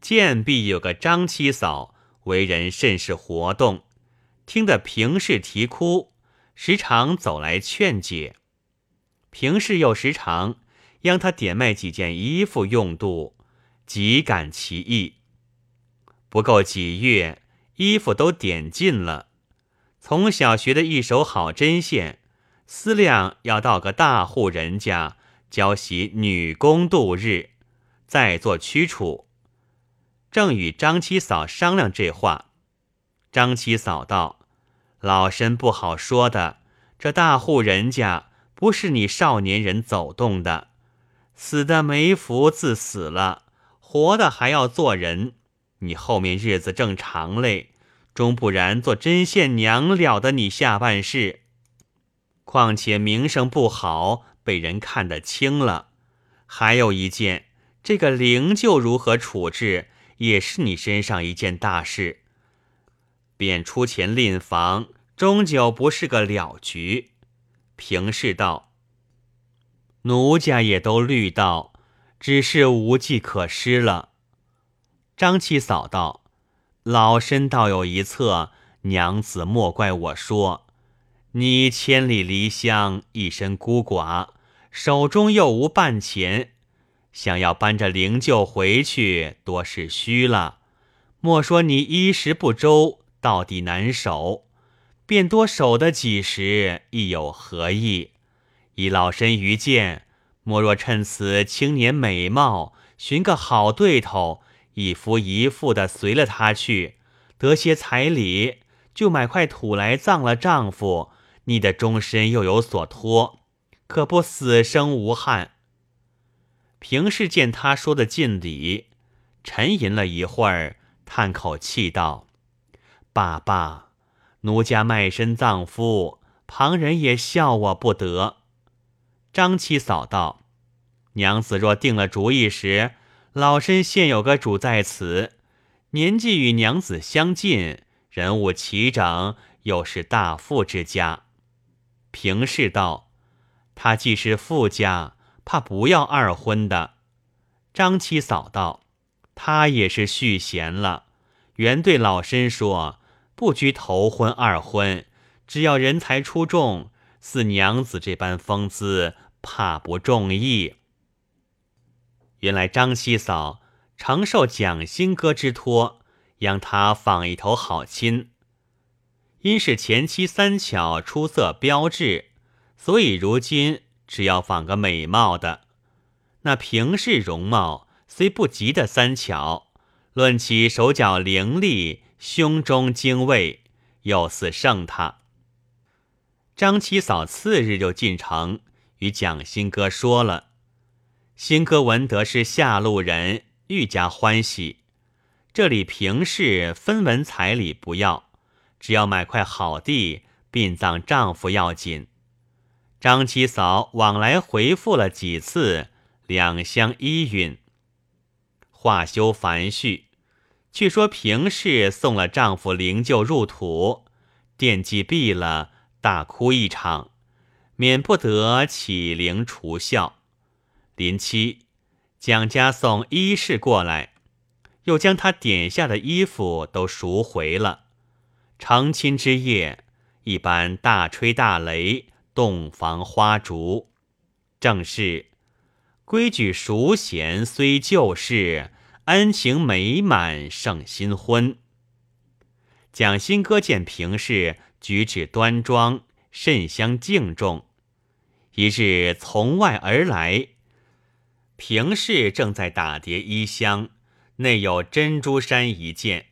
见必有个张七嫂，为人甚是活动，听得平氏啼哭，时常走来劝解。平氏又时常央他点卖几件衣服用度，极感其意。不够几月，衣服都点尽了。从小学的一手好针线，思量要到个大户人家教习女工度日，再做驱除。正与张七嫂商量这话，张七嫂道：“老身不好说的，这大户人家不是你少年人走动的，死的没福自死了，活的还要做人。”你后面日子正长嘞，终不然做针线娘了得你下半世。况且名声不好，被人看得轻了。还有一件，这个灵柩如何处置，也是你身上一件大事。便出钱赁房，终究不是个了局。平氏道：“奴家也都虑到，只是无计可施了。”张七嫂道：“老身倒有一策，娘子莫怪我说。你千里离乡，一身孤寡，手中又无半钱，想要搬着灵柩回去，多是虚了。莫说你衣食不周，到底难守，便多守得几时，亦有何意？以老身愚见，莫若趁此青年美貌，寻个好对头。”一夫一妇的随了他去，得些彩礼，就买块土来葬了丈夫。你的终身又有所托，可不死生无憾。平氏见他说的尽理，沉吟了一会儿，叹口气道：“爸爸，奴家卖身葬夫，旁人也笑我不得。”张七嫂道：“娘子若定了主意时。”老身现有个主在此，年纪与娘子相近，人物齐整，又是大富之家。平氏道：“他既是富家，怕不要二婚的。”张七嫂道：“他也是续弦了，原对老身说，不拘头婚二婚，只要人才出众，似娘子这般风姿，怕不中意。”原来张七嫂常受蒋新哥之托，让他访一头好亲。因是前妻三巧出色标致，所以如今只要访个美貌的。那平氏容貌虽不及的三巧，论其手脚伶俐，胸中精卫，又似胜他。张七嫂次日就进城，与蒋新哥说了。新哥闻得是下路人，愈加欢喜。这里平氏分文彩礼不要，只要买块好地，殡葬丈夫要紧。张七嫂往来回复了几次，两相依允。话休繁叙，却说平氏送了丈夫灵柩入土，奠祭毕了，大哭一场，免不得起灵除孝。临期，蒋家送衣饰过来，又将他点下的衣服都赎回了。成亲之夜，一般大吹大擂，洞房花烛，正是规矩熟娴虽旧事，恩情美满胜新婚。蒋新哥见平氏举止端庄，甚相敬重，一日从外而来。平氏正在打叠衣箱，内有珍珠衫一件。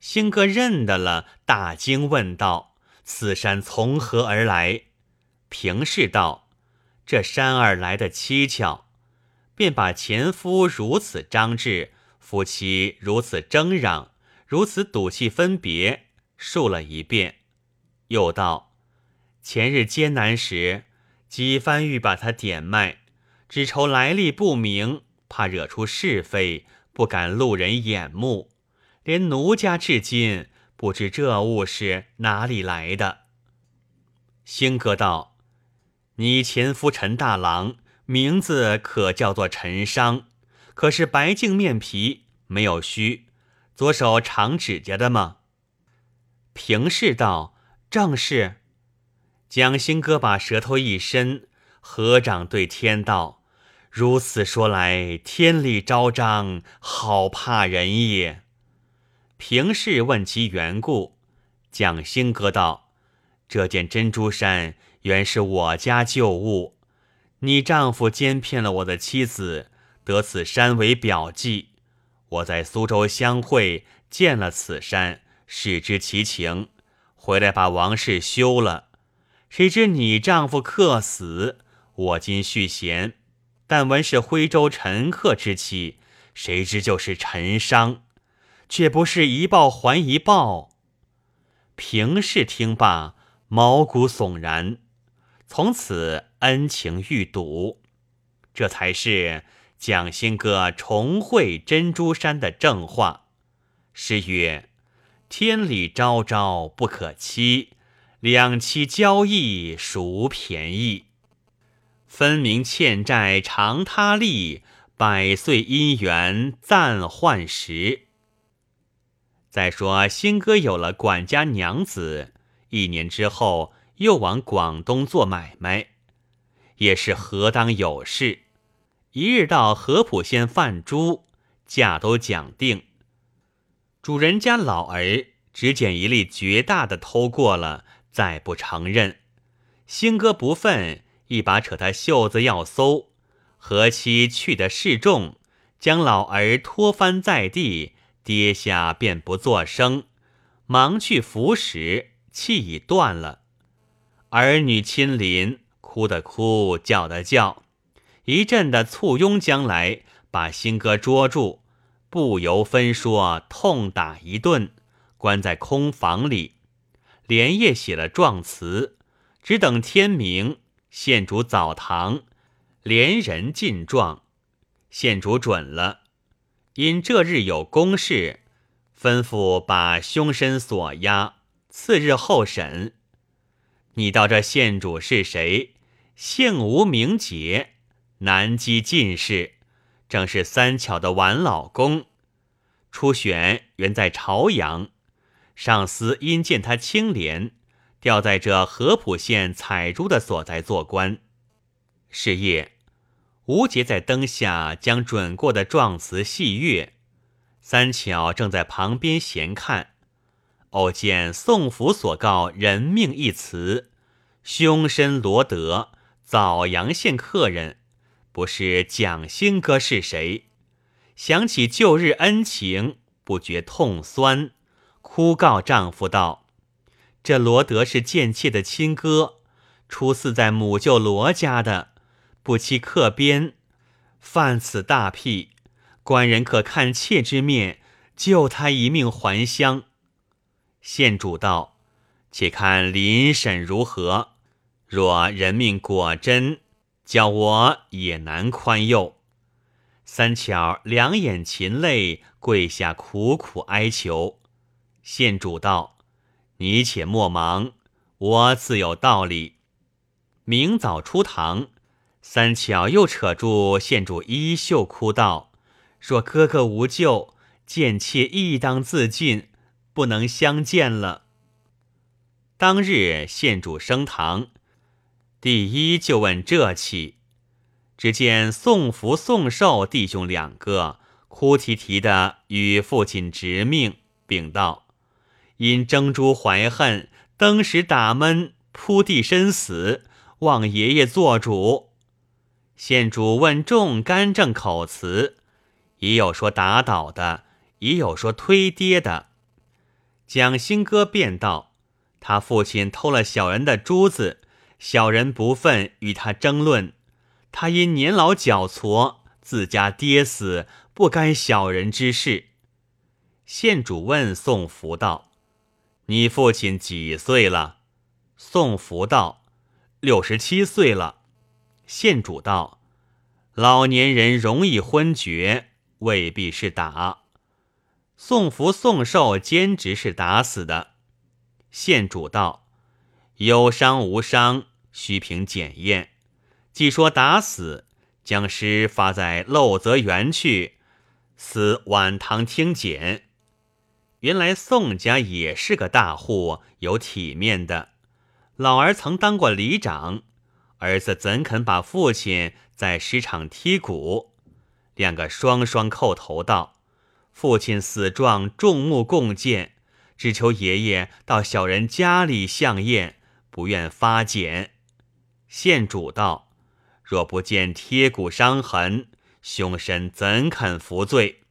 新哥认得了，大惊问道：“此衫从何而来？”平氏道：“这山儿来的蹊跷。”便把前夫如此张志，夫妻如此争嚷，如此赌气分别，述了一遍。又道：“前日艰难时，几番欲把他点卖。”只愁来历不明，怕惹出是非，不敢路人眼目。连奴家至今不知这物是哪里来的。兴哥道：“你前夫陈大郎名字可叫做陈商，可是白净面皮，没有须，左手长指甲的吗？”平氏道：“正是。”蒋兴哥把舌头一伸，合掌对天道：“如此说来，天理昭彰，好怕人也。”平氏问其缘故，蒋兴哥道：“这件珍珠衫原是我家旧物，你丈夫奸骗了我的妻子，得此山为表记。我在苏州相会，见了此山，始知其情。”回来把王氏休了，谁知你丈夫客死，我今续弦，但闻是徽州陈客之妻，谁知就是陈商，却不是一报还一报。平氏听罢，毛骨悚然，从此恩情愈笃，这才是蒋兴哥重会珍珠山的正话。诗曰。天理昭昭不可欺，两妻交易孰便宜？分明欠债偿他利，百岁姻缘暂换时。再说新哥有了管家娘子，一年之后又往广东做买卖，也是何当有事。一日到合浦县贩猪，价都讲定。主人家老儿只捡一粒绝大的偷过了，再不承认。兴哥不忿，一把扯他袖子要搜。何妻去的示众，将老儿拖翻在地，跌下便不作声，忙去扶时，气已断了。儿女亲临，哭的哭，叫的叫，一阵的簇拥将来，把新哥捉住。不由分说，痛打一顿，关在空房里，连夜写了状词，只等天明，县主澡堂，连人进状，县主准了。因这日有公事，吩咐把凶身锁押，次日候审。你道这县主是谁？姓吴名杰，南基进士。正是三巧的晚老公，初选原在朝阳，上司因见他清廉，调在这合浦县采珠的所在做官。是夜，吴杰在灯下将准过的状词细阅，三巧正在旁边闲看，偶见宋府所告人命一词，凶身罗德，枣阳县客人。不是蒋兴哥是谁？想起旧日恩情，不觉痛酸，哭告丈夫道：“这罗德是贱妾的亲哥，初次在母舅罗家的，不期客边，犯此大辟，官人可看妾之面，救他一命还乡。”县主道：“且看临审如何？若人命果真。”叫我也难宽宥。三巧两眼噙泪，跪下苦苦哀求。县主道：“你且莫忙，我自有道理。”明早出堂，三巧又扯住县主衣袖，哭道：“若哥哥无救，贱妾亦当自尽，不能相见了。”当日县主升堂。第一就问这起，只见宋福、宋寿弟兄两个哭啼啼的与父亲执命，禀道：因争珠怀恨，登时打闷，扑地身死，望爷爷做主。县主问众干正口词，也有说打倒的，也有说推跌的。蒋兴哥便道：他父亲偷了小人的珠子。小人不忿与他争论，他因年老脚矬，自家跌死，不该小人之事。县主问宋福道：“你父亲几岁了？”宋福道：“六十七岁了。”县主道：“老年人容易昏厥，未必是打。”宋福、宋寿兼职是打死的。县主道。有伤无伤，须凭检验。既说打死，将尸发在漏泽园去，司晚堂听检。原来宋家也是个大户，有体面的。老儿曾当过里长，儿子怎肯把父亲在市场踢骨？两个双双叩头道：“父亲死状，众目共见，只求爷爷到小人家里相验，不愿发检。”县主道：“若不见贴骨伤痕，凶身怎肯服罪？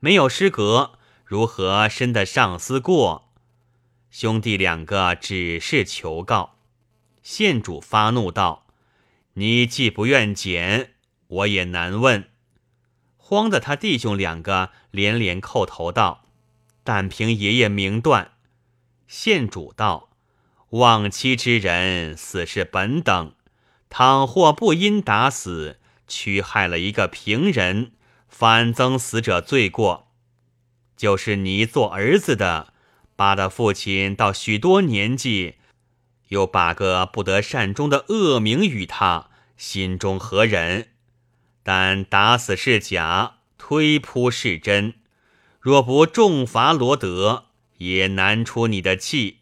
没有失格。”如何伸得上司过？兄弟两个只是求告。县主发怒道：“你既不愿检，我也难问。”慌得他弟兄两个连连叩头道：“但凭爷爷明断。”县主道：“忘妻之人，死是本等。倘或不因打死，屈害了一个平人，反增死者罪过。”就是你做儿子的，把他父亲到许多年纪，又把个不得善终的恶名与他，心中何忍？但打死是假，推扑是真。若不重罚罗德，也难出你的气。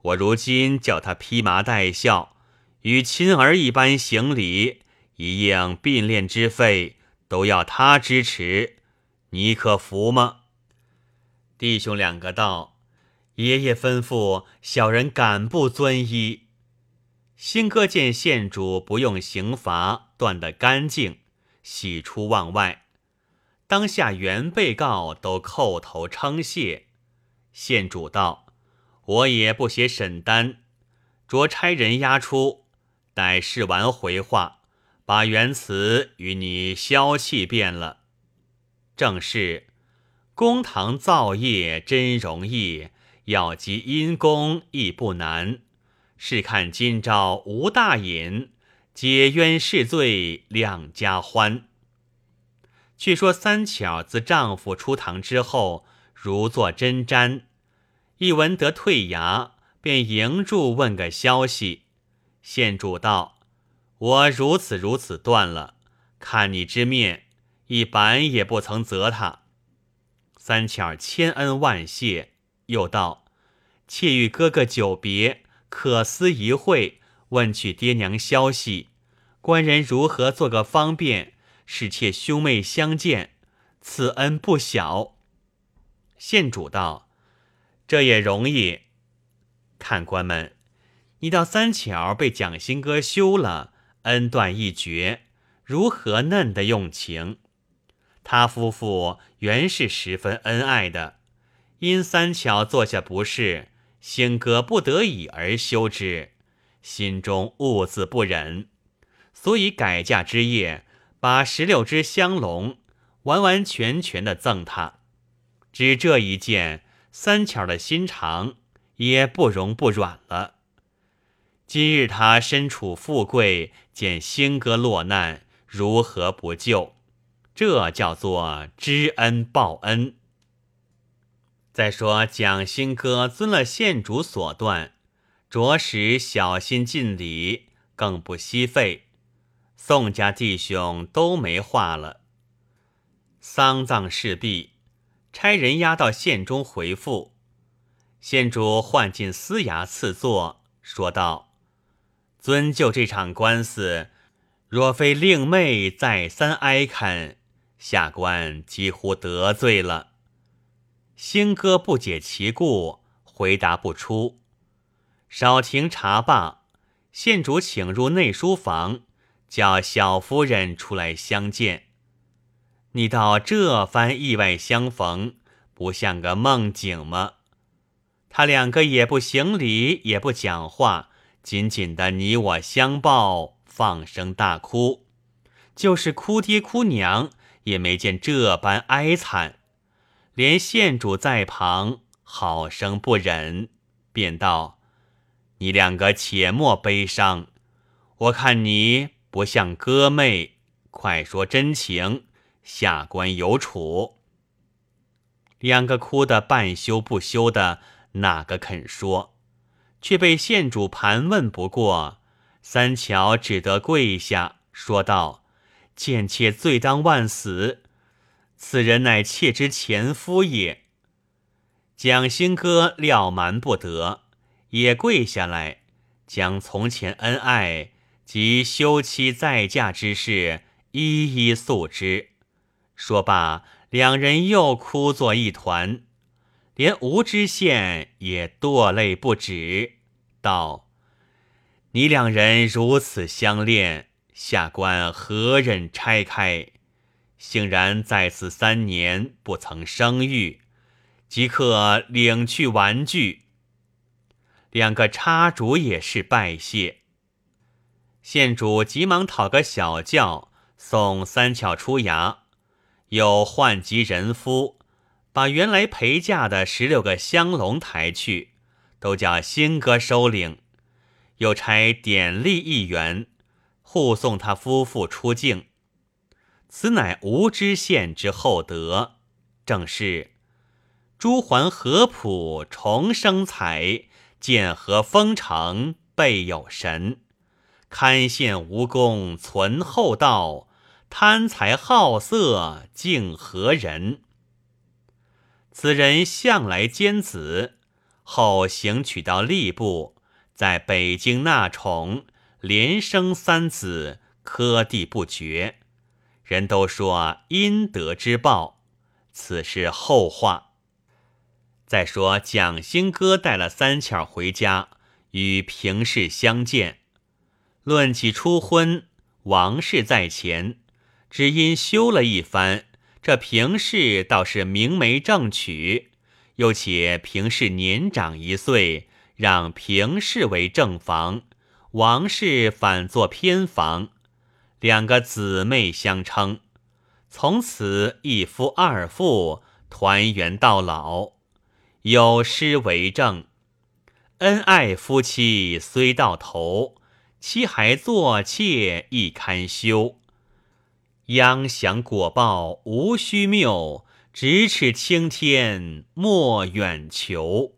我如今叫他披麻戴孝，与亲儿一般行礼，一应并练之费，都要他支持，你可服吗？弟兄两个道：“爷爷吩咐，小人敢不遵依。”新哥见县主不用刑罚，断得干净，喜出望外。当下原被告都叩头称谢。县主道：“我也不写审单，着差人押出，待试完回话，把原词与你消气便了。”正是。公堂造业真容易，要积阴功亦不难。试看今朝吴大隐解冤释罪，两家欢。却说三巧自丈夫出堂之后，如坐针毡，一闻得退衙，便迎住问个消息。县主道：“我如此如此断了，看你之面，一板也不曾责他。”三巧千恩万谢，又道：“妾与哥哥久别，可思一会，问取爹娘消息。官人如何做个方便，使妾兄妹相见？此恩不小。”县主道：“这也容易。看官们，你道三巧被蒋新哥休了，恩断义绝，如何嫩的用情？”他夫妇原是十分恩爱的，因三巧坐下不是，兴哥不得已而休之，心中兀自不忍，所以改嫁之夜，把十六只香笼完完全全的赠他。只这一件，三巧的心肠也不容不软了。今日他身处富贵，见星哥落难，如何不救？这叫做知恩报恩。再说蒋兴哥遵了县主所断，着实小心尽礼，更不惜费。宋家弟兄都没话了。丧葬事毕，差人押到县中回复。县主唤进司衙赐座，说道：“遵就这场官司，若非令妹再三哀恳。”下官几乎得罪了，兴哥不解其故，回答不出。少停茶罢，县主请入内书房，叫小夫人出来相见。你到这番意外相逢，不像个梦境吗？他两个也不行礼，也不讲话，紧紧的你我相抱，放声大哭，就是哭爹哭娘。也没见这般哀惨，连县主在旁好生不忍，便道：“你两个且莫悲伤，我看你不像哥妹，快说真情，下官有处。”两个哭得半羞不羞的，哪个肯说？却被县主盘问不过，三巧只得跪下说道。贱妾罪当万死，此人乃妾之前夫也。蒋兴哥料瞒不得，也跪下来，将从前恩爱及休妻再嫁之事一一诉之。说罢，两人又哭作一团，连吴知县也堕泪不止，道：“你两人如此相恋。”下官何忍拆开？幸然在此三年不曾生育，即刻领去玩具。两个插主也是拜谢。县主急忙讨个小轿送三巧出衙，又唤集人夫，把原来陪嫁的十六个香笼抬去，都叫新哥收领，又差典吏一员。护送他夫妇出境，此乃吴知县之厚德。正是朱桓合浦重生才，建和丰城备有神。堪羡无功存厚道，贪财好色敬何人？此人向来奸子，后行取到吏部，在北京纳宠。连生三子，科第不绝。人都说阴德之报，此是后话。再说蒋兴哥带了三巧回家，与平氏相见，论起初婚，王氏在前，只因休了一番，这平氏倒是明媒正娶，又且平氏年长一岁，让平氏为正房。王氏反作偏房，两个姊妹相称，从此一夫二妇，团圆到老。有诗为证：恩爱夫妻虽到头，妻还作妾亦堪休。央享果报无虚谬，咫尺青天莫远求。